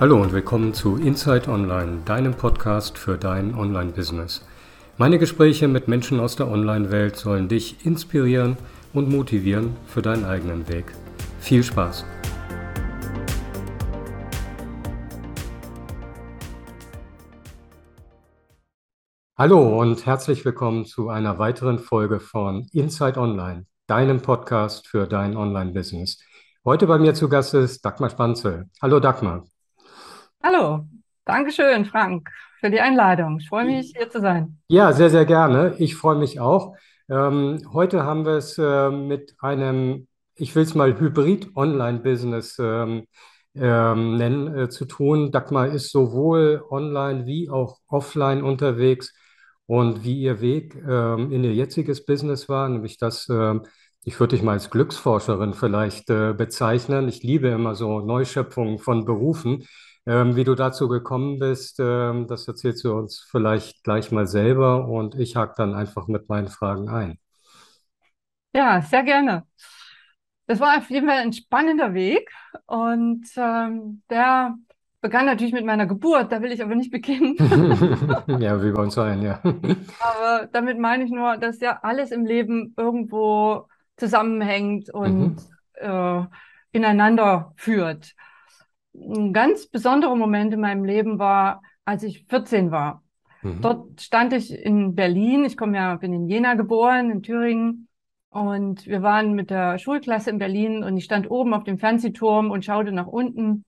Hallo und willkommen zu Inside Online, deinem Podcast für dein Online-Business. Meine Gespräche mit Menschen aus der Online-Welt sollen dich inspirieren und motivieren für deinen eigenen Weg. Viel Spaß! Hallo und herzlich willkommen zu einer weiteren Folge von Inside Online, deinem Podcast für dein Online-Business. Heute bei mir zu Gast ist Dagmar Spanzel. Hallo Dagmar. Hallo, Dankeschön, Frank, für die Einladung. Ich freue mich, hier zu sein. Ja, sehr, sehr gerne. Ich freue mich auch. Ähm, heute haben wir es äh, mit einem, ich will es mal Hybrid-Online-Business ähm, ähm, nennen, äh, zu tun. Dagmar ist sowohl online wie auch offline unterwegs und wie ihr Weg ähm, in ihr jetziges Business war, nämlich das, äh, ich würde dich mal als Glücksforscherin vielleicht äh, bezeichnen. Ich liebe immer so Neuschöpfungen von Berufen. Ähm, wie du dazu gekommen bist, ähm, das erzählst du uns vielleicht gleich mal selber und ich hake dann einfach mit meinen Fragen ein. Ja, sehr gerne. Das war auf jeden Fall ein spannender Weg und ähm, der begann natürlich mit meiner Geburt, da will ich aber nicht beginnen. ja, wie bei uns allen, ja. aber damit meine ich nur, dass ja alles im Leben irgendwo zusammenhängt und mhm. äh, ineinander führt ein ganz besonderer Moment in meinem Leben war, als ich 14 war. Mhm. Dort stand ich in Berlin. Ich komme ja, bin in Jena geboren, in Thüringen. Und wir waren mit der Schulklasse in Berlin und ich stand oben auf dem Fernsehturm und schaute nach unten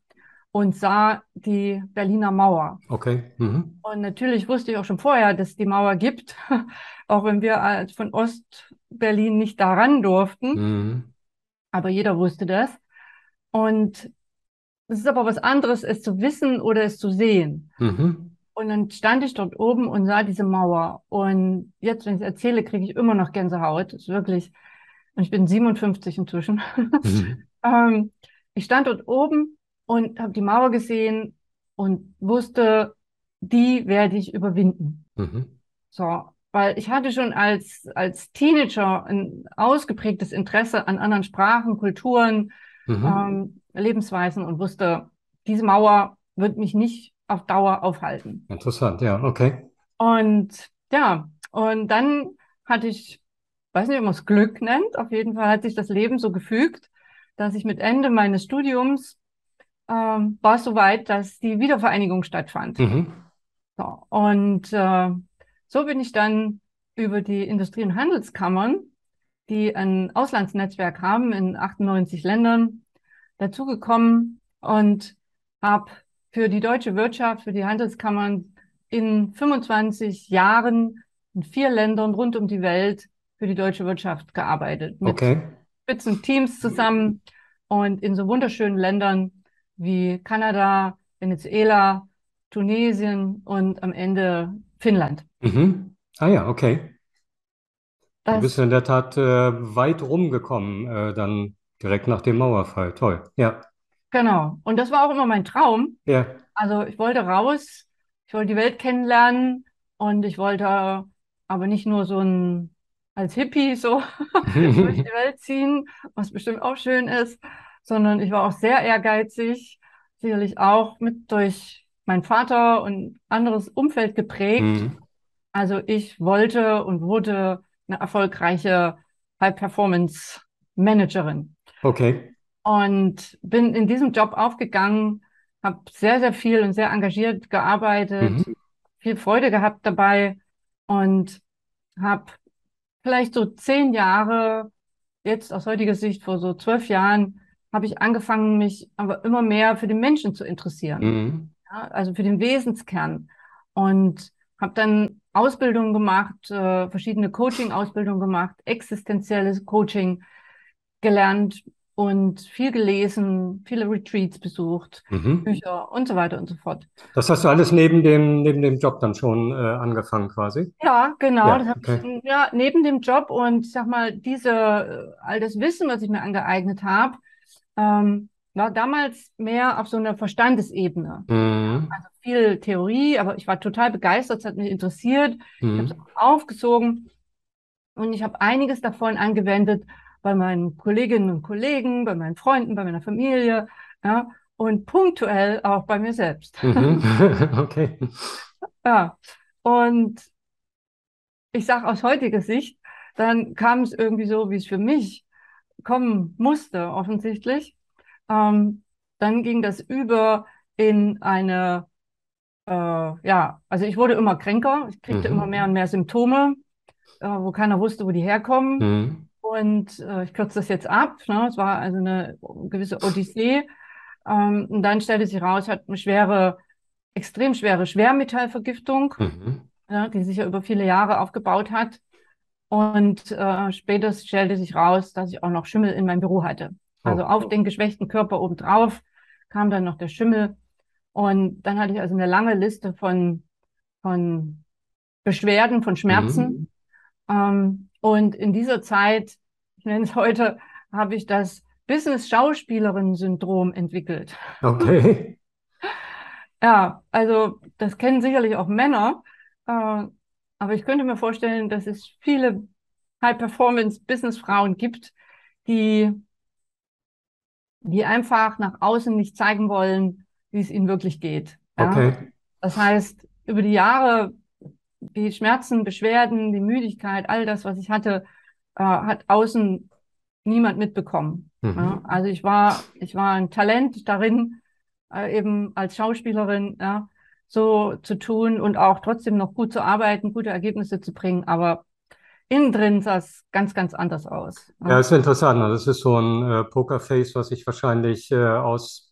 und sah die Berliner Mauer. Okay. Mhm. Und natürlich wusste ich auch schon vorher, dass es die Mauer gibt, auch wenn wir von Ostberlin nicht daran durften. Mhm. Aber jeder wusste das. Und es ist aber was anderes, es zu wissen oder es zu sehen. Mhm. Und dann stand ich dort oben und sah diese Mauer. Und jetzt, wenn ich es erzähle, kriege ich immer noch Gänsehaut. Das ist wirklich, und ich bin 57 inzwischen. Mhm. ähm, ich stand dort oben und habe die Mauer gesehen und wusste, die werde ich überwinden. Mhm. So, weil ich hatte schon als, als Teenager ein ausgeprägtes Interesse an anderen Sprachen, Kulturen, mhm. ähm, Lebensweisen und wusste, diese Mauer wird mich nicht auf Dauer aufhalten. Interessant, ja, okay. Und ja, und dann hatte ich, weiß nicht, ob man es Glück nennt, auf jeden Fall hat sich das Leben so gefügt, dass ich mit Ende meines Studiums ähm, war es soweit, dass die Wiedervereinigung stattfand. Mhm. So, und äh, so bin ich dann über die Industrie- und Handelskammern, die ein Auslandsnetzwerk haben in 98 Ländern, dazugekommen und habe für die deutsche Wirtschaft, für die Handelskammern in 25 Jahren in vier Ländern rund um die Welt für die deutsche Wirtschaft gearbeitet. Mit okay. Spitzenteams zusammen und in so wunderschönen Ländern wie Kanada, Venezuela, Tunesien und am Ende Finnland. Mhm. Ah ja, okay. Das, du bist in der Tat äh, weit rumgekommen, äh, dann Direkt nach dem Mauerfall. Toll. Ja. Genau. Und das war auch immer mein Traum. Ja. Also ich wollte raus, ich wollte die Welt kennenlernen und ich wollte aber nicht nur so ein als Hippie so durch die Welt ziehen, was bestimmt auch schön ist, sondern ich war auch sehr ehrgeizig, sicherlich auch mit durch meinen Vater und anderes Umfeld geprägt. Mhm. Also ich wollte und wurde eine erfolgreiche High-Performance Managerin. Okay. Und bin in diesem Job aufgegangen, habe sehr, sehr viel und sehr engagiert gearbeitet, mhm. viel Freude gehabt dabei und habe vielleicht so zehn Jahre, jetzt aus heutiger Sicht vor so zwölf Jahren, habe ich angefangen, mich aber immer mehr für den Menschen zu interessieren. Mhm. Ja, also für den Wesenskern. Und habe dann Ausbildungen gemacht, äh, verschiedene Coaching-Ausbildungen gemacht, existenzielles Coaching, gelernt und viel gelesen, viele Retreats besucht, mhm. Bücher und so weiter und so fort. Das hast du alles neben dem, neben dem Job dann schon äh, angefangen quasi? Ja, genau. Ja, okay. ich, ja, neben dem Job und ich sag mal, diese, äh, all das Wissen, was ich mir angeeignet habe, ähm, war damals mehr auf so einer Verstandesebene. Mhm. Also viel Theorie, aber ich war total begeistert, es hat mich interessiert. Mhm. Ich habe es aufgesogen und ich habe einiges davon angewendet, bei meinen Kolleginnen und Kollegen, bei meinen Freunden, bei meiner Familie. Ja, und punktuell auch bei mir selbst. Mhm. Okay. Ja, und ich sage aus heutiger Sicht, dann kam es irgendwie so, wie es für mich kommen musste, offensichtlich. Ähm, dann ging das über in eine, äh, ja, also ich wurde immer kränker, ich kriegte mhm. immer mehr und mehr Symptome, äh, wo keiner wusste, wo die herkommen. Mhm. Und äh, ich kürze das jetzt ab. Ne? Es war also eine gewisse Odyssee. Ähm, und dann stellte sich raus, hat eine schwere, extrem schwere Schwermetallvergiftung, mhm. ja, die sich ja über viele Jahre aufgebaut hat. Und äh, später stellte sich raus, dass ich auch noch Schimmel in meinem Büro hatte. Also oh. auf den geschwächten Körper obendrauf kam dann noch der Schimmel. Und dann hatte ich also eine lange Liste von, von Beschwerden, von Schmerzen. Mhm. Ähm, und in dieser Zeit, ich nenne es heute, habe ich das Business-Schauspielerin-Syndrom entwickelt. Okay. ja, also das kennen sicherlich auch Männer. Äh, aber ich könnte mir vorstellen, dass es viele High-Performance-Business-Frauen gibt, die, die einfach nach außen nicht zeigen wollen, wie es ihnen wirklich geht. Ja? Okay. Das heißt, über die Jahre, die Schmerzen, Beschwerden, die Müdigkeit, all das, was ich hatte, äh, hat außen niemand mitbekommen. Mhm. Ja? Also ich war, ich war ein Talent darin, äh, eben als Schauspielerin, ja, so zu tun und auch trotzdem noch gut zu arbeiten, gute Ergebnisse zu bringen. Aber innen drin sah es ganz, ganz anders aus. Ja, ist interessant. Das ist so ein äh, Pokerface, was sich wahrscheinlich äh, aus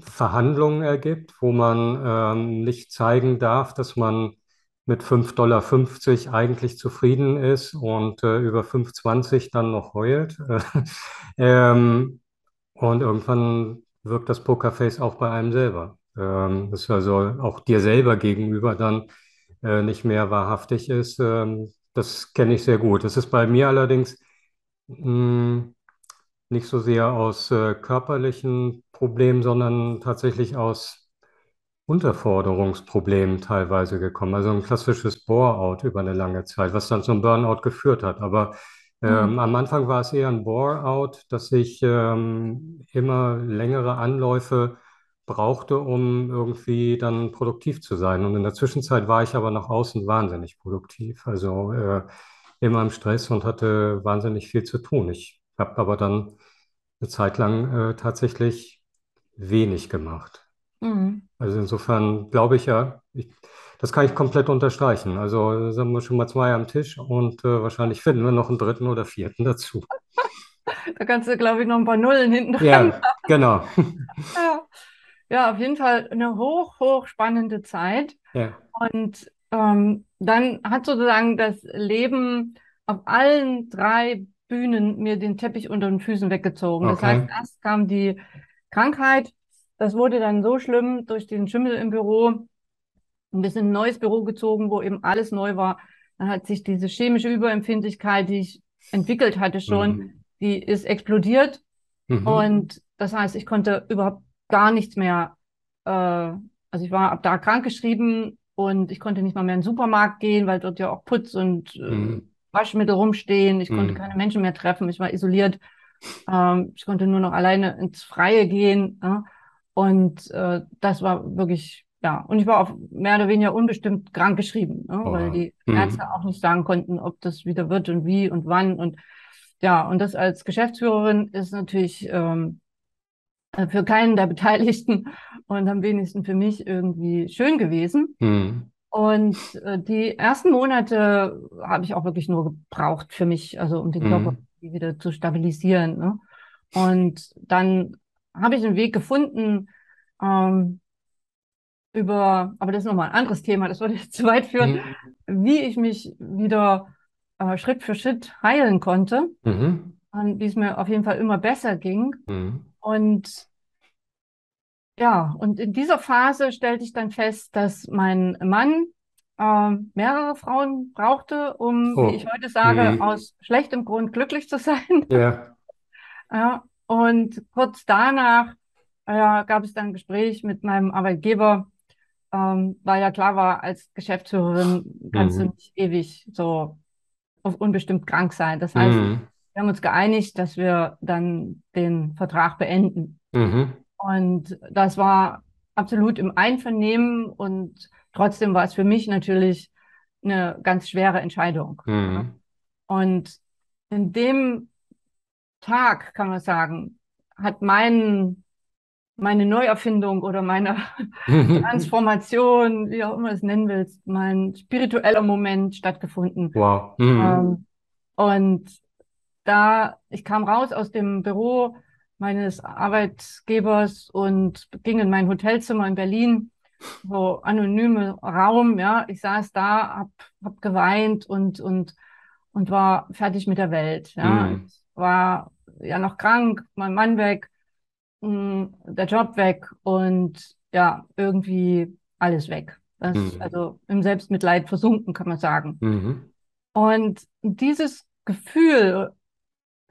Verhandlungen ergibt, wo man ähm, nicht zeigen darf, dass man mit 5,50 Dollar eigentlich zufrieden ist und äh, über 5,20 dann noch heult. ähm, und irgendwann wirkt das Pokerface auch bei einem selber. Ähm, das also auch dir selber gegenüber dann äh, nicht mehr wahrhaftig ist. Ähm, das kenne ich sehr gut. Das ist bei mir allerdings mh, hm, nicht so sehr aus äh, körperlichen Problemen, sondern tatsächlich aus Unterforderungsproblemen teilweise gekommen. Also ein klassisches Bore-out über eine lange Zeit, was dann zum Burnout geführt hat. Aber ähm, mhm. am Anfang war es eher ein Bore-out, dass ich ähm, immer längere Anläufe brauchte, um irgendwie dann produktiv zu sein. Und in der Zwischenzeit war ich aber nach außen wahnsinnig produktiv. Also äh, immer im Stress und hatte wahnsinnig viel zu tun. Ich habe aber dann eine Zeit lang äh, tatsächlich wenig gemacht. Mhm. Also insofern glaube ich ja, ich, das kann ich komplett unterstreichen. Also sagen wir schon mal zwei am Tisch und äh, wahrscheinlich finden wir noch einen dritten oder vierten dazu. Da kannst du, glaube ich, noch ein paar Nullen hinten dran. Ja, genau. ja. Ja, auf jeden Fall eine hoch, hoch spannende Zeit. Ja. Und ähm, dann hat sozusagen das Leben auf allen drei Bühnen mir den Teppich unter den Füßen weggezogen. Das heißt, erst kam die Krankheit. Das wurde dann so schlimm durch den Schimmel im Büro. Ein bisschen ein neues Büro gezogen, wo eben alles neu war. Dann hat sich diese chemische Überempfindlichkeit, die ich entwickelt hatte schon, mhm. die ist explodiert. Mhm. Und das heißt, ich konnte überhaupt gar nichts mehr. Äh, also ich war ab da krankgeschrieben und ich konnte nicht mal mehr in den Supermarkt gehen, weil dort ja auch Putz und äh, mhm. Waschmittel rumstehen. Ich konnte mhm. keine Menschen mehr treffen. Ich war isoliert. Ähm, ich konnte nur noch alleine ins Freie gehen. Ja? Und äh, das war wirklich, ja. Und ich war auch mehr oder weniger unbestimmt krank geschrieben, ne? weil die mhm. Ärzte auch nicht sagen konnten, ob das wieder wird und wie und wann. Und ja, und das als Geschäftsführerin ist natürlich ähm, äh, für keinen der Beteiligten und am wenigsten für mich irgendwie schön gewesen. Mhm. Und äh, die ersten Monate habe ich auch wirklich nur gebraucht für mich, also um den mhm. Körper wieder zu stabilisieren. Ne? Und dann habe ich einen Weg gefunden, ähm, über, aber das ist nochmal ein anderes Thema, das würde jetzt zu weit führen, mhm. wie ich mich wieder äh, Schritt für Schritt heilen konnte mhm. und wie es mir auf jeden Fall immer besser ging. Mhm. Und ja, und in dieser Phase stellte ich dann fest, dass mein Mann äh, mehrere Frauen brauchte, um, oh. wie ich heute sage, mhm. aus schlechtem Grund glücklich zu sein. Ja. ja und kurz danach ja, gab es dann ein Gespräch mit meinem Arbeitgeber, ähm, weil ja klar war, als Geschäftsführerin kannst mhm. du nicht ewig so auf unbestimmt krank sein. Das heißt, mhm. Wir haben uns geeinigt, dass wir dann den Vertrag beenden. Mhm. Und das war absolut im Einvernehmen und trotzdem war es für mich natürlich eine ganz schwere Entscheidung. Mhm. Und in dem Tag, kann man sagen, hat mein, meine Neuerfindung oder meine Transformation, wie auch immer du es nennen willst, mein spiritueller Moment stattgefunden. Wow. Mhm. Ähm, und da, ich kam raus aus dem Büro meines Arbeitgebers und ging in mein Hotelzimmer in Berlin, so anonyme Raum, ja. Ich saß da, hab, hab geweint und, und, und war fertig mit der Welt, ja. Mhm. Ich war ja noch krank, mein Mann weg, mh, der Job weg und ja, irgendwie alles weg. Das, mhm. Also im Selbstmitleid versunken, kann man sagen. Mhm. Und dieses Gefühl,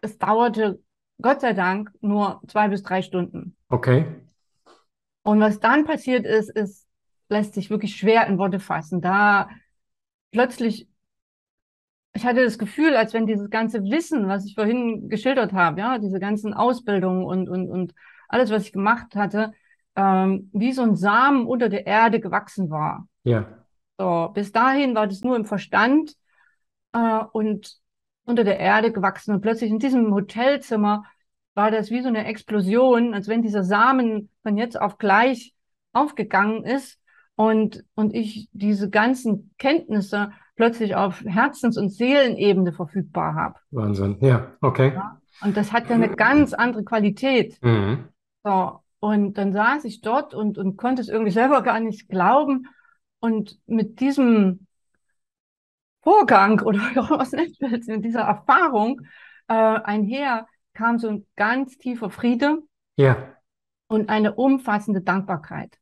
es dauerte Gott sei Dank nur zwei bis drei Stunden. Okay. Und was dann passiert ist, ist, lässt sich wirklich schwer in Worte fassen. Da plötzlich, ich hatte das Gefühl, als wenn dieses ganze Wissen, was ich vorhin geschildert habe, ja, diese ganzen Ausbildungen und, und, und alles, was ich gemacht hatte, ähm, wie so ein Samen unter der Erde gewachsen war. Ja. So, bis dahin war das nur im Verstand äh, und unter der Erde gewachsen. Und plötzlich in diesem Hotelzimmer war das wie so eine Explosion, als wenn dieser Samen von jetzt auf gleich aufgegangen ist und, und ich diese ganzen Kenntnisse plötzlich auf Herzens- und Seelenebene verfügbar habe. Wahnsinn, ja, okay. Ja, und das hat ja eine ganz andere Qualität. Mhm. So, und dann saß ich dort und, und konnte es irgendwie selber gar nicht glauben. Und mit diesem Vorgang oder was nennt man in dieser Erfahrung äh, einher kam so ein ganz tiefer Friede ja. und eine umfassende Dankbarkeit.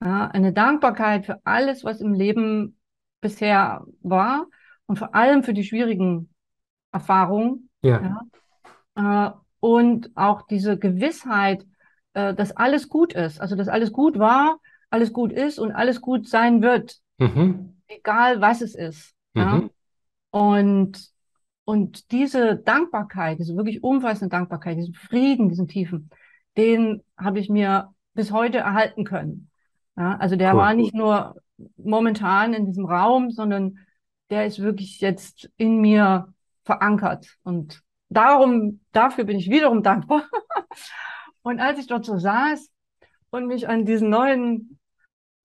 Ja, eine Dankbarkeit für alles, was im Leben bisher war und vor allem für die schwierigen Erfahrungen. Ja. ja äh, und auch diese Gewissheit, äh, dass alles gut ist, also dass alles gut war, alles gut ist und alles gut sein wird, mhm. egal was es ist. Ja? Mhm. Und, und diese Dankbarkeit, diese wirklich umfassende Dankbarkeit, diesen Frieden, diesen Tiefen, den habe ich mir bis heute erhalten können. Ja? Also der cool. war nicht nur momentan in diesem Raum, sondern der ist wirklich jetzt in mir verankert. Und darum, dafür bin ich wiederum dankbar. und als ich dort so saß und mich an diesen neuen,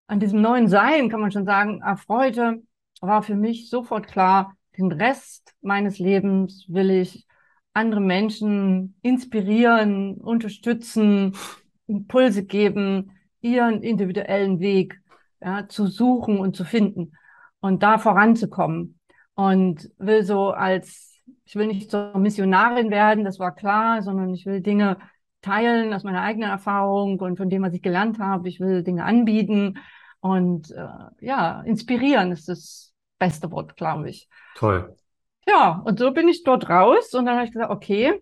an diesem neuen Sein, kann man schon sagen, erfreute, war für mich sofort klar, den Rest meines Lebens will ich andere Menschen inspirieren, unterstützen, Impulse geben, ihren individuellen Weg ja, zu suchen und zu finden und da voranzukommen. Und will so als, ich will nicht zur Missionarin werden, das war klar, sondern ich will Dinge teilen aus meiner eigenen Erfahrung und von dem, was ich gelernt habe. Ich will Dinge anbieten und äh, ja, inspirieren ist das beste Wort, glaube ich. Toll. Ja, und so bin ich dort raus und dann habe ich gesagt, okay,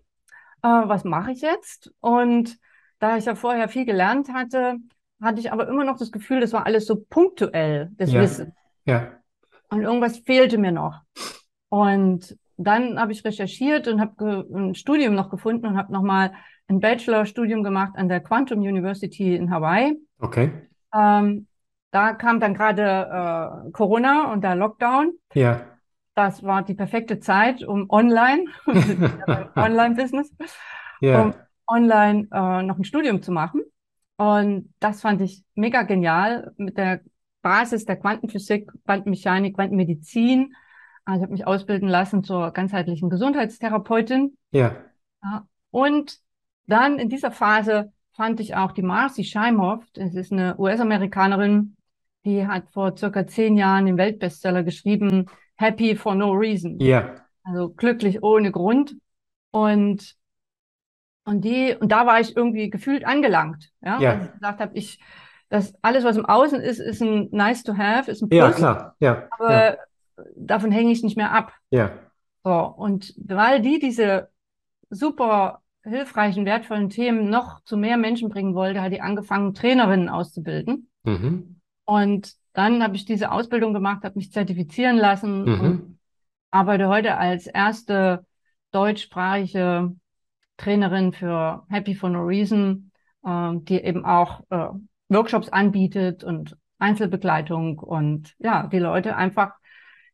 äh, was mache ich jetzt? Und da ich ja vorher viel gelernt hatte, hatte ich aber immer noch das Gefühl, das war alles so punktuell, das ja. Wissen. Ja. Und irgendwas fehlte mir noch. Und dann habe ich recherchiert und habe ein Studium noch gefunden und habe nochmal ein Bachelorstudium gemacht an der Quantum University in Hawaii. Okay. Ähm, da kam dann gerade äh, Corona und der Lockdown. Ja. Das war die perfekte Zeit, um online, Online-Business, ja. um online äh, noch ein Studium zu machen. Und das fand ich mega genial mit der Basis der Quantenphysik, Quantenmechanik, Quantenmedizin. Also ich habe mich ausbilden lassen zur ganzheitlichen Gesundheitstherapeutin. Ja. ja. Und dann in dieser Phase fand ich auch die Marcy Scheimhoff, das ist eine US-Amerikanerin, die hat vor circa zehn Jahren den Weltbestseller geschrieben, Happy for No Reason. Ja. Also glücklich ohne Grund. Und, und die, und da war ich irgendwie gefühlt angelangt. Ja. ja. Als ich gesagt habe, ich, das alles, was im Außen ist, ist ein nice to have, ist ein Plus. Ja, klar. Ja. Aber ja. davon hänge ich nicht mehr ab. Ja. So. Und weil die diese super hilfreichen, wertvollen Themen noch zu mehr Menschen bringen wollte, hat die angefangen, Trainerinnen auszubilden. Mhm. Und dann habe ich diese Ausbildung gemacht, habe mich zertifizieren lassen mhm. und arbeite heute als erste deutschsprachige Trainerin für Happy for No Reason äh, die eben auch äh, Workshops anbietet und Einzelbegleitung und ja, die Leute einfach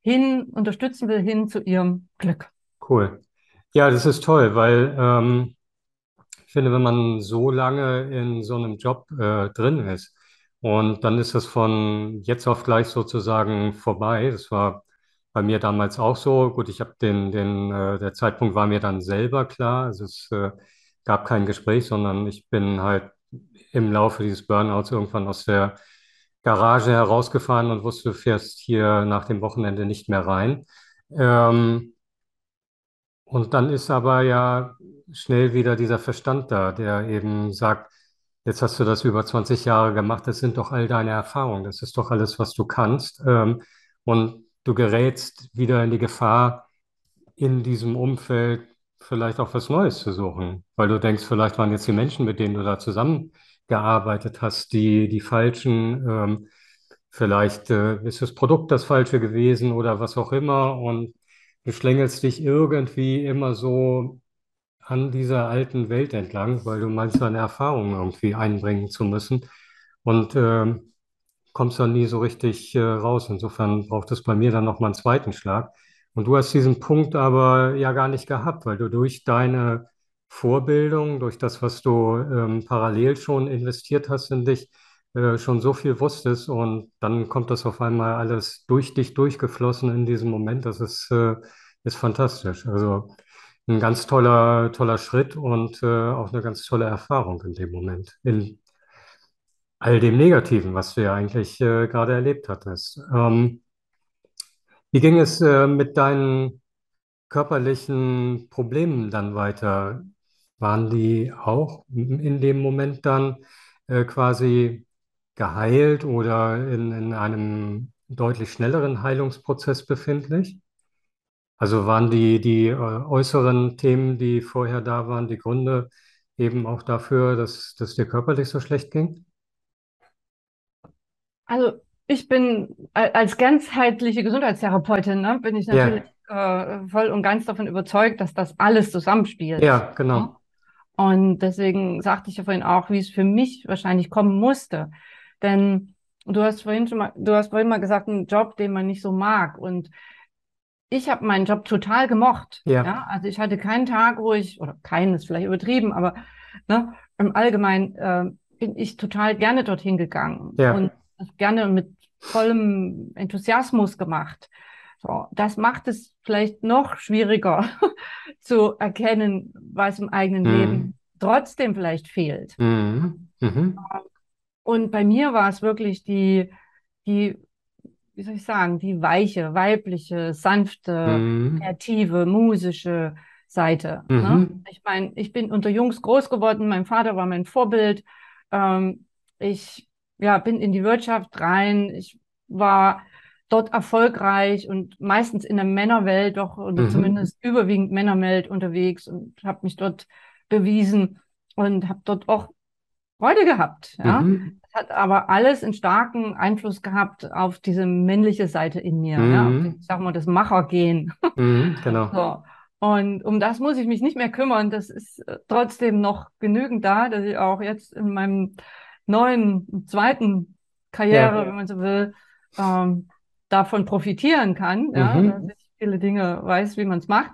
hin unterstützen will, hin zu ihrem Glück. Cool. Ja, das ist toll, weil ähm, ich finde, wenn man so lange in so einem Job äh, drin ist und dann ist das von jetzt auf gleich sozusagen vorbei. Das war bei mir damals auch so. Gut, ich habe den, den, äh, der Zeitpunkt war mir dann selber klar. Also es äh, gab kein Gespräch, sondern ich bin halt im Laufe dieses Burnouts irgendwann aus der Garage herausgefahren und wusste, du fährst hier nach dem Wochenende nicht mehr rein. Ähm, und dann ist aber ja schnell wieder dieser Verstand da, der eben sagt, jetzt hast du das über 20 Jahre gemacht, das sind doch all deine Erfahrungen, das ist doch alles, was du kannst. Ähm, und du gerätst wieder in die Gefahr, in diesem Umfeld vielleicht auch was Neues zu suchen, weil du denkst, vielleicht waren jetzt die Menschen, mit denen du da zusammengearbeitet hast, die, die falschen, ähm, vielleicht äh, ist das Produkt das falsche gewesen oder was auch immer. Und du schlängelst dich irgendwie immer so an dieser alten Welt entlang, weil du meinst, deine Erfahrungen irgendwie einbringen zu müssen und äh, kommst dann nie so richtig äh, raus. Insofern braucht es bei mir dann nochmal einen zweiten Schlag. Und du hast diesen Punkt aber ja gar nicht gehabt, weil du durch deine Vorbildung, durch das, was du ähm, parallel schon investiert hast in dich, äh, schon so viel wusstest und dann kommt das auf einmal alles durch dich durchgeflossen in diesem Moment. Das ist, äh, ist fantastisch. Also ein ganz toller, toller Schritt und äh, auch eine ganz tolle Erfahrung in dem Moment. In all dem Negativen, was du ja eigentlich äh, gerade erlebt hattest. Ähm, wie ging es äh, mit deinen körperlichen Problemen dann weiter? Waren die auch in dem Moment dann äh, quasi geheilt oder in, in einem deutlich schnelleren Heilungsprozess befindlich? Also waren die, die äh, äußeren Themen, die vorher da waren, die Gründe eben auch dafür, dass, dass dir körperlich so schlecht ging? Also ich bin als ganzheitliche Gesundheitstherapeutin, ne, bin ich natürlich ja. äh, voll und ganz davon überzeugt, dass das alles zusammenspielt. Ja, genau. Ne? Und deswegen sagte ich ja vorhin auch, wie es für mich wahrscheinlich kommen musste. Denn du hast vorhin schon mal, du hast vorhin mal gesagt, einen Job, den man nicht so mag. Und ich habe meinen Job total gemocht. Ja. ja. Also ich hatte keinen Tag, wo ich, oder keinen ist vielleicht übertrieben, aber ne, im Allgemeinen äh, bin ich total gerne dorthin gegangen ja. und gerne mit vollem Enthusiasmus gemacht. So, das macht es vielleicht noch schwieriger zu erkennen, was im eigenen mhm. Leben trotzdem vielleicht fehlt. Mhm. Mhm. Und bei mir war es wirklich die, die wie soll ich sagen, die weiche, weibliche, sanfte, mhm. kreative, musische Seite. Ne? Mhm. Ne? Ich meine, ich bin unter Jungs groß geworden, mein Vater war mein Vorbild. Ähm, ich ja, bin in die Wirtschaft rein, ich war dort erfolgreich und meistens in der Männerwelt doch, oder mhm. zumindest überwiegend Männerwelt unterwegs und habe mich dort bewiesen und habe dort auch Freude gehabt. Ja? Mhm. Das hat aber alles einen starken Einfluss gehabt auf diese männliche Seite in mir. Mhm. Ja? ich sag mal, das Machergehen. Mhm, genau. So. Und um das muss ich mich nicht mehr kümmern. Das ist äh, trotzdem noch genügend da, dass ich auch jetzt in meinem neuen, zweiten Karriere, ja. wenn man so will, ähm, davon profitieren kann, ja, mhm. dass ich viele Dinge weiß, wie man es macht.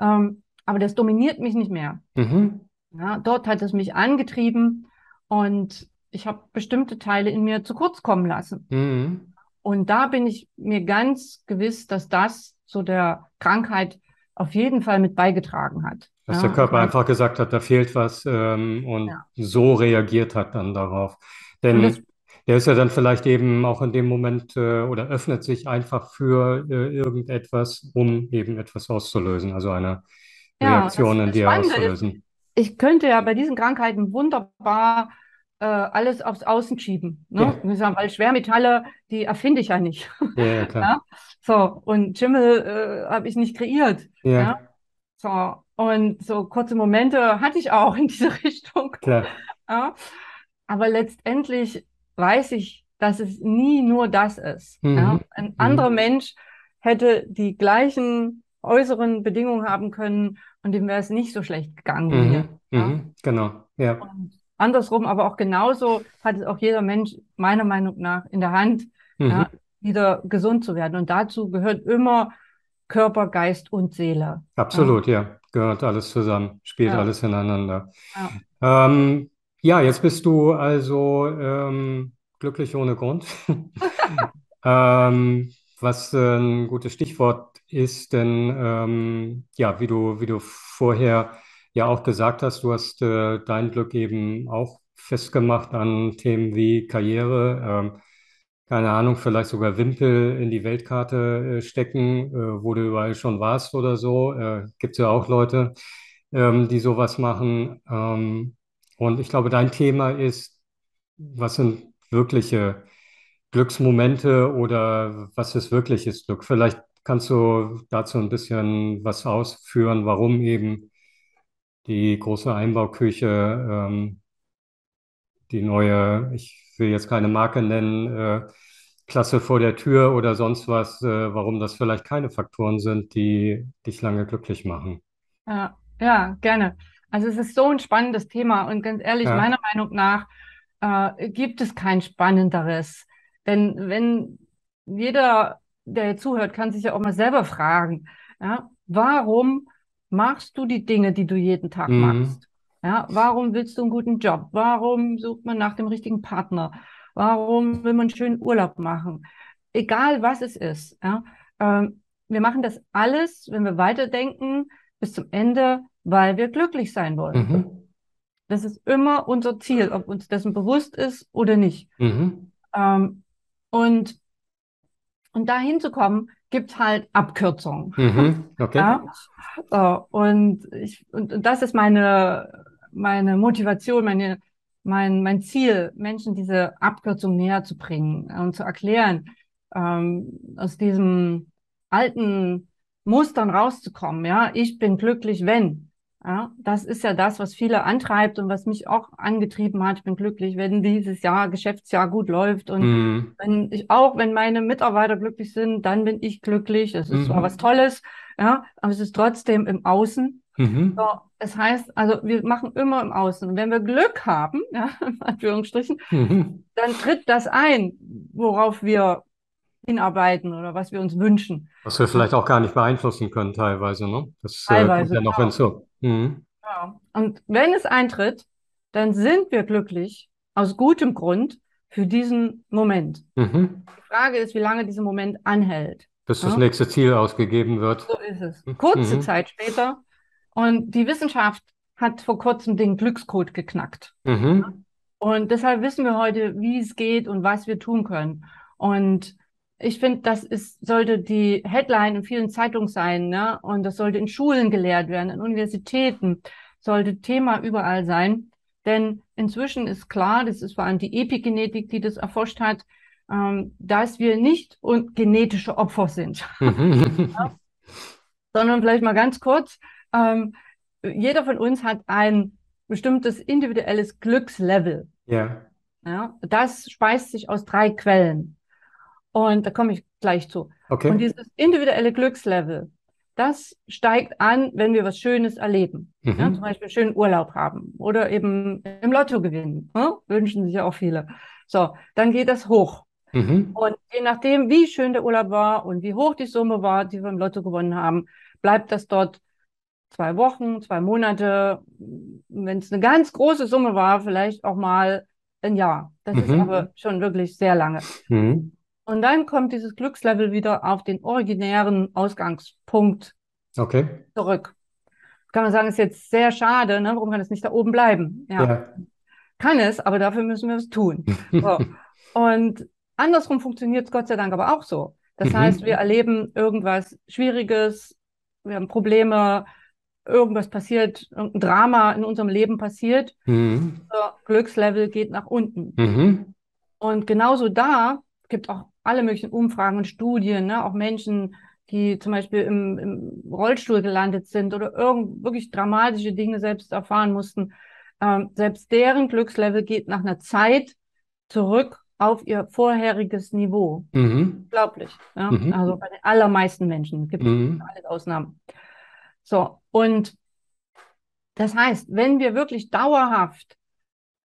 Ähm, aber das dominiert mich nicht mehr. Mhm. Ja, dort hat es mich angetrieben, und ich habe bestimmte Teile in mir zu kurz kommen lassen. Mhm. Und da bin ich mir ganz gewiss, dass das zu der Krankheit auf jeden Fall mit beigetragen hat. Dass ja, der Körper einfach gesagt hat, da fehlt was ähm, und ja. so reagiert hat dann darauf. Denn der ist ja dann vielleicht eben auch in dem Moment äh, oder öffnet sich einfach für äh, irgendetwas, um eben etwas auszulösen, also eine Reaktion ja, in dir auszulösen. Ist, ich könnte ja bei diesen Krankheiten wunderbar äh, alles aufs Außen schieben. Ne? Ja. Weil Schwermetalle, die erfinde ich ja nicht. Ja, klar. Ja? So, und Schimmel äh, habe ich nicht kreiert. Ja. ja. So, und so kurze Momente hatte ich auch in diese Richtung. Klar. Ja. Aber letztendlich weiß ich, dass es nie nur das ist. Mhm. Ja? Ein anderer mhm. Mensch hätte die gleichen äußeren Bedingungen haben können und dem wäre es nicht so schlecht gegangen. Mhm. Mhm. Genau, ja. Und andersrum, aber auch genauso hat es auch jeder Mensch meiner Meinung nach in der Hand, mhm. ja, wieder gesund zu werden. Und dazu gehört immer Körper, Geist und Seele. Absolut, ja. ja. Gehört alles zusammen, spielt ja. alles ineinander. Ja. Ähm, ja, jetzt bist du also ähm, glücklich ohne Grund. ähm, was äh, ein gutes Stichwort ist, denn ähm, ja, wie du, wie du vorher ja auch gesagt hast, du hast äh, dein Glück eben auch festgemacht an Themen wie Karriere, ähm, keine Ahnung, vielleicht sogar Wimpel in die Weltkarte äh, stecken, äh, wo du überall schon warst oder so. Äh, Gibt es ja auch Leute, ähm, die sowas machen. Ähm, und ich glaube, dein Thema ist, was sind wirkliche Glücksmomente oder was ist wirkliches Glück? Vielleicht kannst du dazu ein bisschen was ausführen, warum eben die große Einbauküche, ähm, die neue, ich will jetzt keine Marke nennen, äh, Klasse vor der Tür oder sonst was, äh, warum das vielleicht keine Faktoren sind, die dich lange glücklich machen. Ja, ja, gerne. Also es ist so ein spannendes Thema und ganz ehrlich, ja. meiner Meinung nach äh, gibt es kein spannenderes. Denn wenn jeder, der zuhört, kann sich ja auch mal selber fragen, ja, warum machst du die Dinge, die du jeden Tag mhm. machst? Ja, warum willst du einen guten Job? Warum sucht man nach dem richtigen Partner? Warum will man einen schönen Urlaub machen? Egal was es ist. Ja, ähm, wir machen das alles, wenn wir weiterdenken, bis zum Ende, weil wir glücklich sein wollen. Mhm. Das ist immer unser Ziel, ob uns dessen bewusst ist oder nicht. Mhm. Ähm, und, und da hinzukommen, gibt halt Abkürzungen. Mhm. Okay. Ja? So, und, ich, und, und das ist meine, meine Motivation, meine, mein, mein Ziel, Menschen diese Abkürzung näher zu bringen und zu erklären, ähm, aus diesem alten Mustern rauszukommen. Ja, ich bin glücklich, wenn. Ja, das ist ja das, was viele antreibt und was mich auch angetrieben hat. Ich bin glücklich, wenn dieses Jahr, Geschäftsjahr gut läuft und mhm. wenn ich auch, wenn meine Mitarbeiter glücklich sind, dann bin ich glücklich. Das ist mhm. zwar was Tolles, ja, aber es ist trotzdem im Außen. Mhm. So, das heißt, also wir machen immer im Außen. Und wenn wir Glück haben, ja, in Anführungsstrichen, mhm. dann tritt das ein, worauf wir hinarbeiten oder was wir uns wünschen. Was wir vielleicht auch gar nicht beeinflussen können, teilweise, ne? Das teilweise, äh, kommt ja noch genau. hinzu. Mhm. Ja. Und wenn es eintritt, dann sind wir glücklich aus gutem Grund für diesen Moment. Mhm. Die Frage ist, wie lange dieser Moment anhält. Bis ja? das nächste Ziel ausgegeben wird. So ist es. Mhm. Kurze mhm. Zeit später. Und die Wissenschaft hat vor kurzem den Glückscode geknackt. Mhm. Und deshalb wissen wir heute, wie es geht und was wir tun können. Und ich finde, das ist, sollte die Headline in vielen Zeitungen sein, ne? Und das sollte in Schulen gelehrt werden, in Universitäten, sollte Thema überall sein. Denn inzwischen ist klar, das ist vor allem die Epigenetik, die das erforscht hat, ähm, dass wir nicht und genetische Opfer sind. ja? Sondern vielleicht mal ganz kurz, ähm, jeder von uns hat ein bestimmtes individuelles Glückslevel. Ja. ja. Das speist sich aus drei Quellen. Und da komme ich gleich zu. Okay. Und dieses individuelle Glückslevel, das steigt an, wenn wir was Schönes erleben. Mhm. Ja, zum Beispiel einen schönen Urlaub haben oder eben im Lotto gewinnen. Ne? Wünschen sich ja auch viele. So, dann geht das hoch. Mhm. Und je nachdem, wie schön der Urlaub war und wie hoch die Summe war, die wir im Lotto gewonnen haben, bleibt das dort zwei Wochen, zwei Monate. Wenn es eine ganz große Summe war, vielleicht auch mal ein Jahr. Das mhm. ist aber schon wirklich sehr lange. Mhm. Und dann kommt dieses Glückslevel wieder auf den originären Ausgangspunkt okay. zurück. Kann man sagen, ist jetzt sehr schade, ne? warum kann es nicht da oben bleiben? Ja. ja. Kann es, aber dafür müssen wir es tun. So. Und andersrum funktioniert es Gott sei Dank aber auch so. Das mhm. heißt, wir erleben irgendwas Schwieriges, wir haben Probleme, irgendwas passiert, irgendein Drama in unserem Leben passiert. Mhm. Glückslevel geht nach unten. Mhm. Und genauso da gibt auch alle möglichen Umfragen und Studien, ne? auch Menschen, die zum Beispiel im, im Rollstuhl gelandet sind oder irgend wirklich dramatische Dinge selbst erfahren mussten. Ähm, selbst deren Glückslevel geht nach einer Zeit zurück auf ihr vorheriges Niveau. Mhm. Unglaublich. Ja? Mhm. Also bei den allermeisten Menschen gibt es mhm. alles Ausnahmen. So, und das heißt, wenn wir wirklich dauerhaft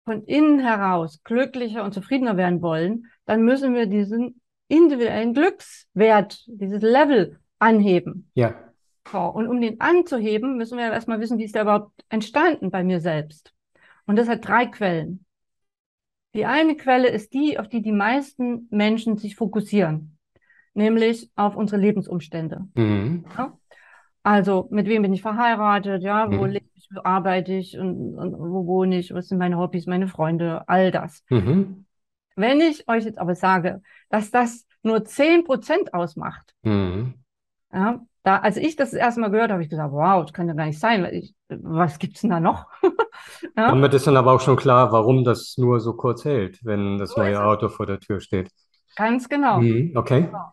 von innen heraus glücklicher und zufriedener werden wollen, dann müssen wir diesen individuellen Glückswert, dieses Level anheben. Ja. So, und um den anzuheben, müssen wir erstmal wissen, wie ist der überhaupt entstanden bei mir selbst. Und das hat drei Quellen. Die eine Quelle ist die, auf die die meisten Menschen sich fokussieren, nämlich auf unsere Lebensumstände. Mhm. Ja? Also mit wem bin ich verheiratet, ja, wo mhm. lebe ich, wo arbeite ich und, und, wo wohne ich, was sind meine Hobbys, meine Freunde, all das. Mhm. Wenn ich euch jetzt aber sage, dass das nur zehn Prozent ausmacht, mhm. ja, da, als ich das erstmal gehört habe, habe ich gesagt, wow, das kann ja gar nicht sein. Ich, was gibt's denn da noch? ja? Damit ist dann aber auch schon klar, warum das nur so kurz hält, wenn das so neue Auto vor der Tür steht. Ganz genau. Mhm, okay. Genau.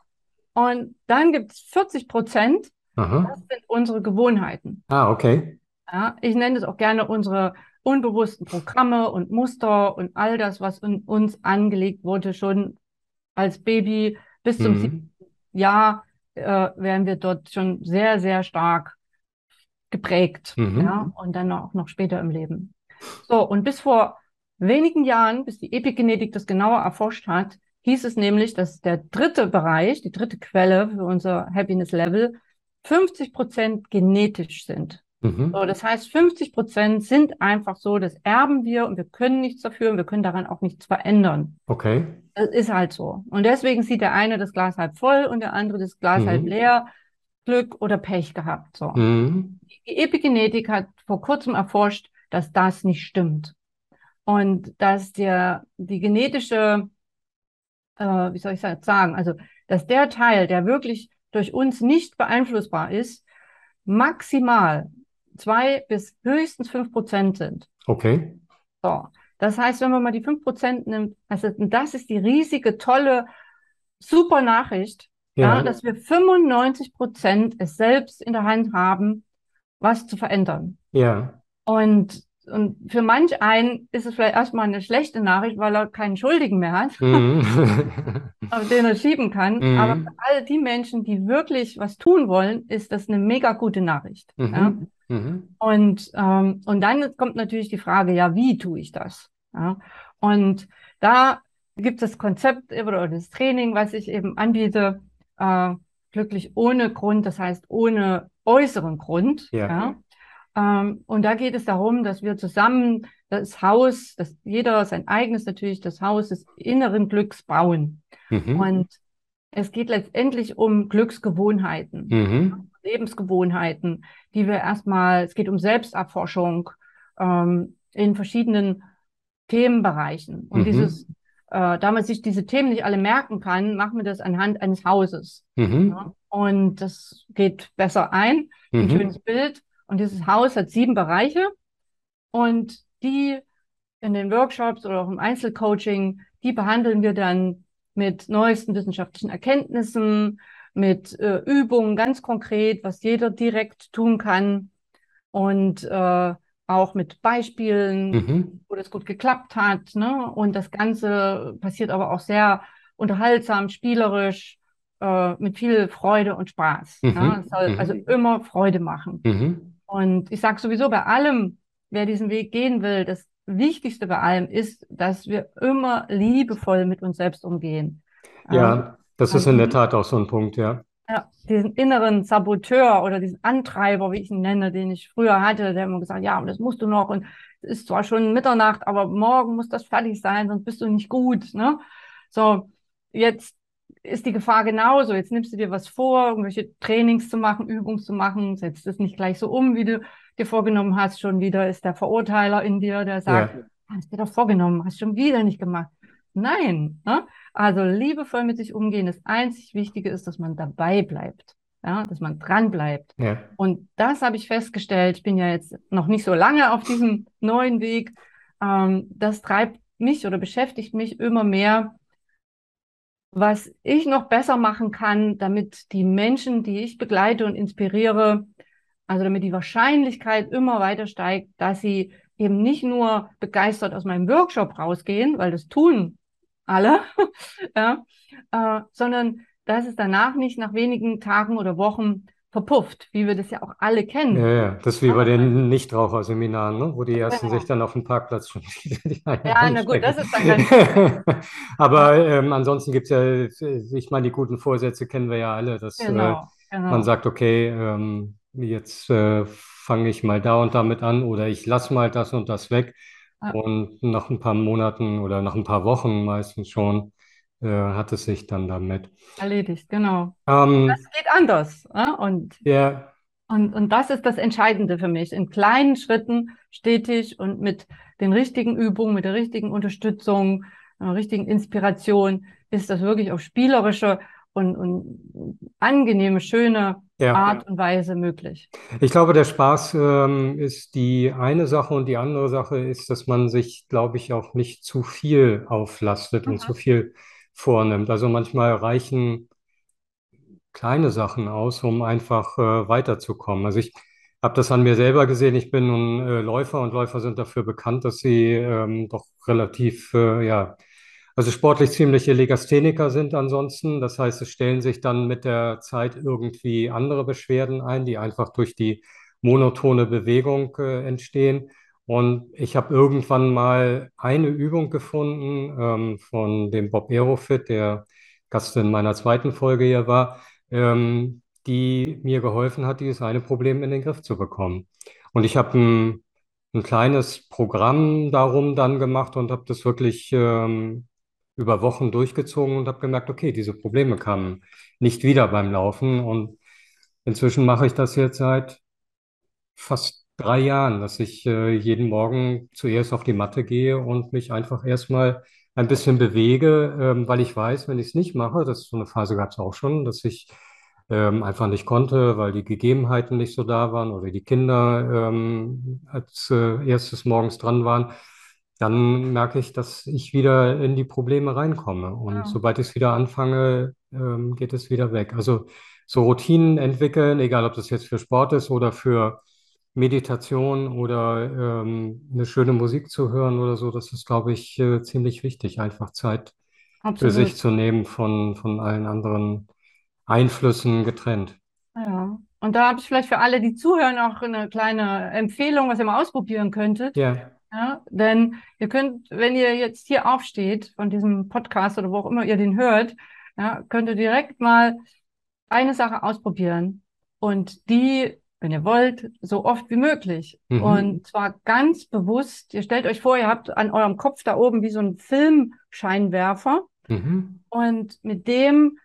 Und dann gibt es 40 Prozent, das sind unsere Gewohnheiten. Ah, okay. Ja, ich nenne es auch gerne unsere unbewussten Programme und Muster und all das, was in uns angelegt wurde, schon als Baby bis zum mhm. Jahr äh, werden wir dort schon sehr, sehr stark geprägt. Mhm. Ja, und dann auch noch später im Leben. So, und bis vor wenigen Jahren, bis die Epigenetik das genauer erforscht hat, hieß es nämlich, dass der dritte Bereich, die dritte Quelle für unser Happiness Level 50 Prozent genetisch sind. Mhm. So, das heißt, 50 Prozent sind einfach so, das erben wir und wir können nichts dafür und wir können daran auch nichts verändern. Okay. Das ist halt so. Und deswegen sieht der eine das Glas halb voll und der andere das Glas mhm. halb leer. Glück oder Pech gehabt. So. Mhm. Die Epigenetik hat vor kurzem erforscht, dass das nicht stimmt. Und dass der, die genetische, äh, wie soll ich das sagen, also, dass der Teil, der wirklich durch uns nicht beeinflussbar ist, maximal zwei bis höchstens fünf Prozent sind. Okay. So. Das heißt, wenn man mal die fünf Prozent nimmt, also das ist die riesige, tolle, super Nachricht, ja. ja. dass wir 95 Prozent es selbst in der Hand haben, was zu verändern. Ja. Und, und für manch einen ist es vielleicht erstmal eine schlechte Nachricht, weil er keinen Schuldigen mehr hat, mhm. auf den er schieben kann. Mhm. Aber für all die Menschen, die wirklich was tun wollen, ist das eine mega gute Nachricht. Mhm. Ja? Mhm. Und, ähm, und dann kommt natürlich die Frage, ja, wie tue ich das? Ja? Und da gibt es das Konzept oder das Training, was ich eben anbiete, äh, glücklich ohne Grund, das heißt ohne äußeren Grund. Ja. ja? Ähm, und da geht es darum, dass wir zusammen das Haus, dass jeder sein eigenes natürlich, das Haus des inneren Glücks bauen. Mhm. Und es geht letztendlich um Glücksgewohnheiten, mhm. Lebensgewohnheiten, die wir erstmal, es geht um Selbsterforschung ähm, in verschiedenen Themenbereichen. Und mhm. dieses, äh, da man sich diese Themen nicht alle merken kann, machen wir das anhand eines Hauses. Mhm. Ja? Und das geht besser ein, ein mhm. schönes Bild. Und dieses Haus hat sieben Bereiche und die in den Workshops oder auch im Einzelcoaching, die behandeln wir dann mit neuesten wissenschaftlichen Erkenntnissen, mit äh, Übungen ganz konkret, was jeder direkt tun kann und äh, auch mit Beispielen, mhm. wo das gut geklappt hat. Ne? Und das Ganze passiert aber auch sehr unterhaltsam, spielerisch, äh, mit viel Freude und Spaß. Mhm. Ja? Es soll mhm. also immer Freude machen. Und ich sage sowieso bei allem, wer diesen Weg gehen will, das Wichtigste bei allem ist, dass wir immer liebevoll mit uns selbst umgehen. Ja, ähm, das ist in der Tat auch so ein Punkt, ja. Ja, diesen inneren Saboteur oder diesen Antreiber, wie ich ihn nenne, den ich früher hatte, der immer gesagt, ja, das musst du noch und es ist zwar schon Mitternacht, aber morgen muss das fertig sein, sonst bist du nicht gut. Ne? So, jetzt ist die Gefahr genauso. Jetzt nimmst du dir was vor, irgendwelche Trainings zu machen, Übungen zu machen, setzt es nicht gleich so um, wie du dir vorgenommen hast. Schon wieder ist der Verurteiler in dir, der sagt, ja. hast dir doch vorgenommen, hast schon wieder nicht gemacht. Nein. Ne? Also liebevoll mit sich umgehen. Das einzig Wichtige ist, dass man dabei bleibt. Ja, dass man dran bleibt. Ja. Und das habe ich festgestellt. Ich bin ja jetzt noch nicht so lange auf diesem neuen Weg. Ähm, das treibt mich oder beschäftigt mich immer mehr, was ich noch besser machen kann, damit die Menschen, die ich begleite und inspiriere, also damit die Wahrscheinlichkeit immer weiter steigt, dass sie eben nicht nur begeistert aus meinem Workshop rausgehen, weil das tun alle, ja, äh, sondern dass es danach nicht nach wenigen Tagen oder Wochen verpufft, wie wir das ja auch alle kennen. Ja, ja. das ist wie bei den Nichtraucherseminaren, ne? wo die ersten Genau. sich dann auf dem Parkplatz schon die Eier Ja, na gut, das ist dann ganz, Aber ähm, ansonsten gibt es ja, ich meine, die guten Vorsätze kennen wir ja alle, dass äh, genau, man genau. sagt, okay, ähm, jetzt äh, fange ich mal da und damit an oder ich lasse mal das und das weg. Ja, Und nach ein paar Monaten oder nach ein paar Wochen meistens schon äh, hat es sich dann damit. erledigt, genau. Ähm, Das geht anders. Ja? Und, ja, und, und das ist das Entscheidende für mich. In kleinen Schritten, stetig und mit den richtigen Übungen, mit der richtigen Unterstützung, einer richtigen Inspiration, ist das wirklich auf spielerische und, und angenehme, schöne ja. Art und Weise möglich. Ich glaube, der Spaß ähm, ist die eine Sache und die andere Sache ist, dass man sich, glaube ich, auch nicht zu viel auflastet und zu Mhm. viel vornimmt. Also manchmal reichen kleine Sachen aus, um einfach äh, weiterzukommen. Also ich habe das an mir selber gesehen. Ich bin nun äh, Läufer und Läufer sind dafür bekannt, dass sie ähm, doch relativ, äh, ja, also sportlich ziemliche Legastheniker sind ansonsten. Das heißt, es stellen sich dann mit der Zeit irgendwie andere Beschwerden ein, die einfach durch die monotone Bewegung äh, entstehen. Und ich habe irgendwann mal eine Übung gefunden ähm, von dem Bob Aerofit, der Gast in meiner zweiten Folge hier war ähm, die mir geholfen hat, dieses eine Problem in den Griff zu bekommen. Und ich habe ein, ein kleines Programm darum dann gemacht und habe das wirklich ähm, über Wochen durchgezogen und habe gemerkt, okay, diese Probleme kamen nicht wieder beim Laufen. Und inzwischen mache ich das jetzt seit fast drei Jahren, dass ich äh, jeden Morgen zuerst auf die Matte gehe und mich einfach erstmal ein bisschen bewege, ähm, weil ich weiß, wenn ich es nicht mache, das so eine Phase gab es auch schon, dass ich ähm, einfach nicht konnte, weil die Gegebenheiten nicht so da waren oder die Kinder ähm, als äh, erstes morgens dran waren, dann merke ich, dass ich wieder in die Probleme reinkomme. Und Ja. sobald ich es wieder anfange, ähm, geht es wieder weg. Also so Routinen entwickeln, egal ob das jetzt für Sport ist oder für Meditation oder ähm, eine schöne Musik zu hören oder so, das ist, glaube ich, äh, ziemlich wichtig, einfach Zeit für sich Absolut. zu nehmen von, von allen anderen Einflüssen getrennt. Ja. Und da habe ich vielleicht für alle, die zuhören, auch eine kleine Empfehlung, was ihr mal ausprobieren könntet. Ja, Ja, denn ihr könnt, wenn ihr jetzt hier aufsteht von diesem Podcast oder wo auch immer ihr den hört, ja, könnt ihr direkt mal eine Sache ausprobieren und die, wenn ihr wollt, so oft wie möglich. mhm. Und zwar ganz bewusst, ihr stellt euch vor, ihr habt an eurem Kopf da oben wie so einen Filmscheinwerfer Mhm. und mit dem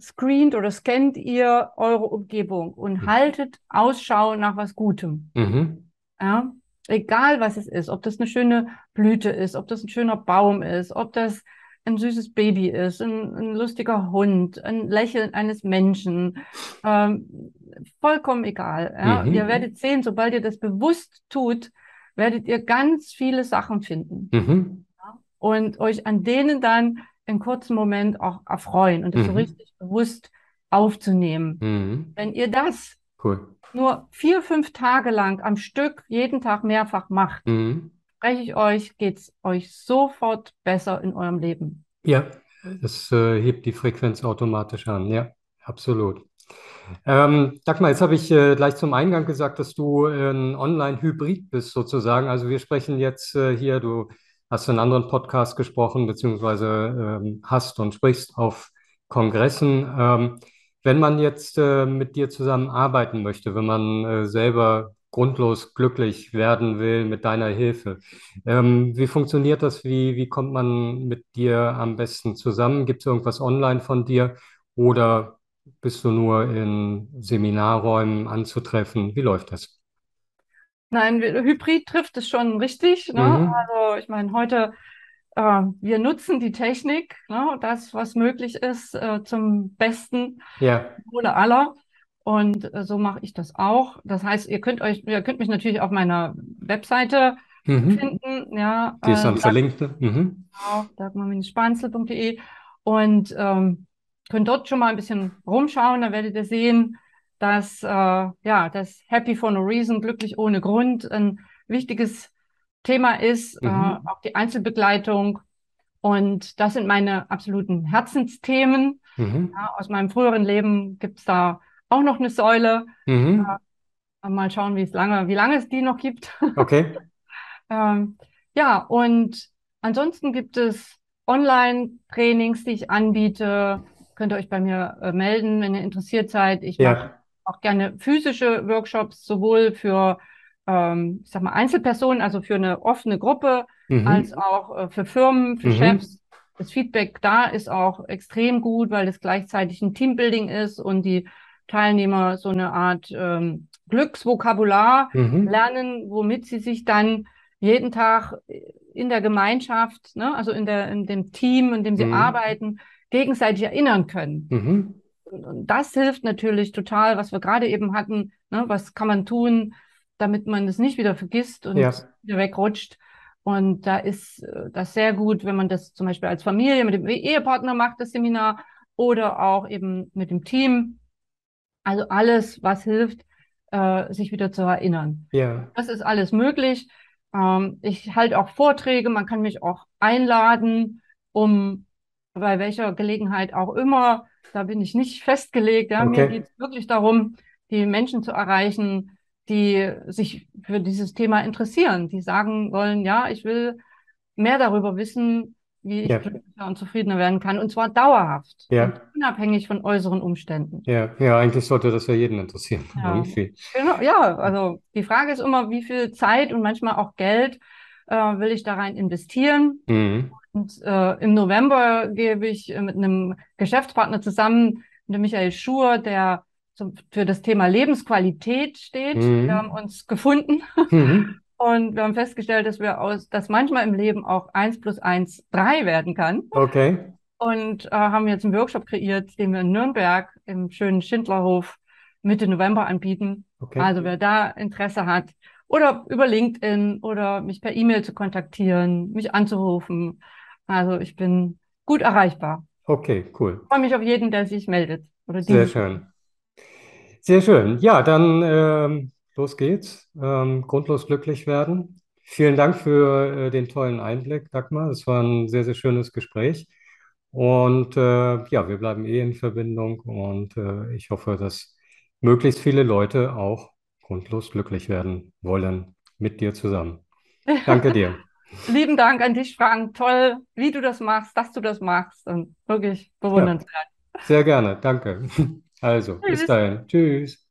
screent oder scannt ihr eure Umgebung und haltet Ausschau nach was Gutem. Mhm. Ja, egal was es ist, ob das eine schöne Blüte ist, ob das ein schöner Baum ist, ob das ein süßes Baby ist, ein, ein lustiger Hund, ein Lächeln eines Menschen, ähm, vollkommen egal. Ja. Mhm. Ihr werdet sehen, sobald ihr das bewusst tut, werdet ihr ganz viele Sachen finden Mhm. und euch an denen dann in kurzen Moment auch erfreuen und das so Mhm. richtig bewusst aufzunehmen. Mhm. Wenn ihr das Cool. nur vier, fünf Tage lang am Stück jeden Tag mehrfach macht, Mhm. spreche ich euch, geht's euch sofort besser in eurem Leben. Ja, das äh, hebt die Frequenz automatisch an. Ja, absolut. Ähm, Dagmar, jetzt habe ich äh, gleich zum Eingang gesagt, dass du ein Online-Hybrid bist sozusagen. Also wir sprechen jetzt äh, hier, du hast in einem anderen Podcast gesprochen, beziehungsweise ähm, hast und sprichst auf Kongressen. Ähm, wenn man jetzt äh, mit dir zusammen arbeiten möchte, wenn man äh, selber grundlos glücklich werden will mit deiner Hilfe, ähm, wie funktioniert das? Wie, wie kommt man mit dir am besten zusammen? Gibt es irgendwas online von dir oder bist du nur in Seminarräumen anzutreffen? Wie läuft das? Nein, Hybrid trifft es schon richtig. Ne? Mhm. Also ich meine, heute, äh, wir nutzen die Technik, ne? Das, was möglich ist, äh, zum besten Ja. Wohle aller. Und äh, so mache ich das auch. Das heißt, ihr könnt euch, ihr könnt mich natürlich auf meiner Webseite Mhm. finden, ja, Die ist äh, dann verlinkt. ne? Mhm. Genau, und ähm, könnt dort schon mal ein bisschen rumschauen. Da werdet ihr sehen, dass äh, ja, das Happy for no reason, glücklich ohne Grund, ein wichtiges Thema ist, äh, Mhm. auch die Einzelbegleitung. Und das sind meine absoluten Herzensthemen. Mhm. Ja, aus meinem früheren Leben gibt es da auch noch eine Säule. Mhm. Äh, mal schauen, wie es lange, wie lange es die noch gibt. Okay. ähm, ja, und ansonsten gibt es Online-Trainings, die ich anbiete. Könnt ihr euch bei mir äh, melden, wenn ihr interessiert seid. Ich ja. mache auch gerne physische Workshops, sowohl für ähm, ich sag mal, Einzelpersonen, also für eine offene Gruppe, mhm. als auch äh, für Firmen, für mhm. Chefs. Das Feedback da ist auch extrem gut, weil es gleichzeitig ein Teambuilding ist und die Teilnehmer so eine Art ähm, Glücksvokabular mhm. lernen, womit sie sich dann jeden Tag in der Gemeinschaft, ne, also in, der, in dem Team, in dem sie mhm. arbeiten, gegenseitig erinnern können. Mhm. Und das hilft natürlich total, was wir gerade eben hatten. Ne, was kann man tun, damit man es nicht wieder vergisst und ja. wieder wegrutscht. Und da ist äh, das sehr gut, wenn man das zum Beispiel als Familie mit dem Ehepartner macht, das Seminar, oder auch eben mit dem Team. Also alles, was hilft, äh, sich wieder zu erinnern. Ja. Das ist alles möglich. Ähm, ich halte auch Vorträge, man kann mich auch einladen, um bei welcher Gelegenheit auch immer, da bin ich nicht festgelegt. Ja? Okay. Mir geht es wirklich darum, die Menschen zu erreichen, die sich für dieses Thema interessieren, die sagen wollen, ja, ich will mehr darüber wissen, wie ich ja. glücklicher und zufriedener werden kann, und zwar dauerhaft, ja. unabhängig von äußeren Umständen. Ja, ja, eigentlich sollte das ja jeden interessieren. Ja. Genau, ja, also die Frage ist immer, wie viel Zeit und manchmal auch Geld äh, will ich da rein investieren. Mhm. Und äh, im November gebe ich mit einem Geschäftspartner zusammen, mit dem Michael Schur, der zum, für das Thema Lebensqualität steht. Mhm. Wir haben uns gefunden mhm. und wir haben festgestellt, dass wir aus, dass manchmal im Leben auch eins plus eins drei werden kann. Okay. Und äh, haben jetzt einen Workshop kreiert, den wir in Nürnberg im schönen Schindlerhof Mitte November anbieten. Okay. Also wer da Interesse hat oder über LinkedIn oder mich per E-Mail zu kontaktieren, mich anzurufen. Also ich bin gut erreichbar. Okay, cool. Ich freue mich auf jeden, der sich meldet. Oder Sehr schön. Sehr schön. Ja, dann ähm, los geht's. Ähm, grundlos glücklich werden. Vielen Dank für äh, den tollen Einblick, Dagmar. Es war ein sehr, sehr schönes Gespräch. Und äh, ja, wir bleiben eh in Verbindung und äh, ich hoffe, dass möglichst viele Leute auch grundlos glücklich werden wollen mit dir zusammen. Danke dir. Lieben Dank an dich, Frank. Toll, wie du das machst, dass du das machst. Und wirklich bewundernswert. Ja, sehr gerne. Danke. Also, bis dahin. Tschüss.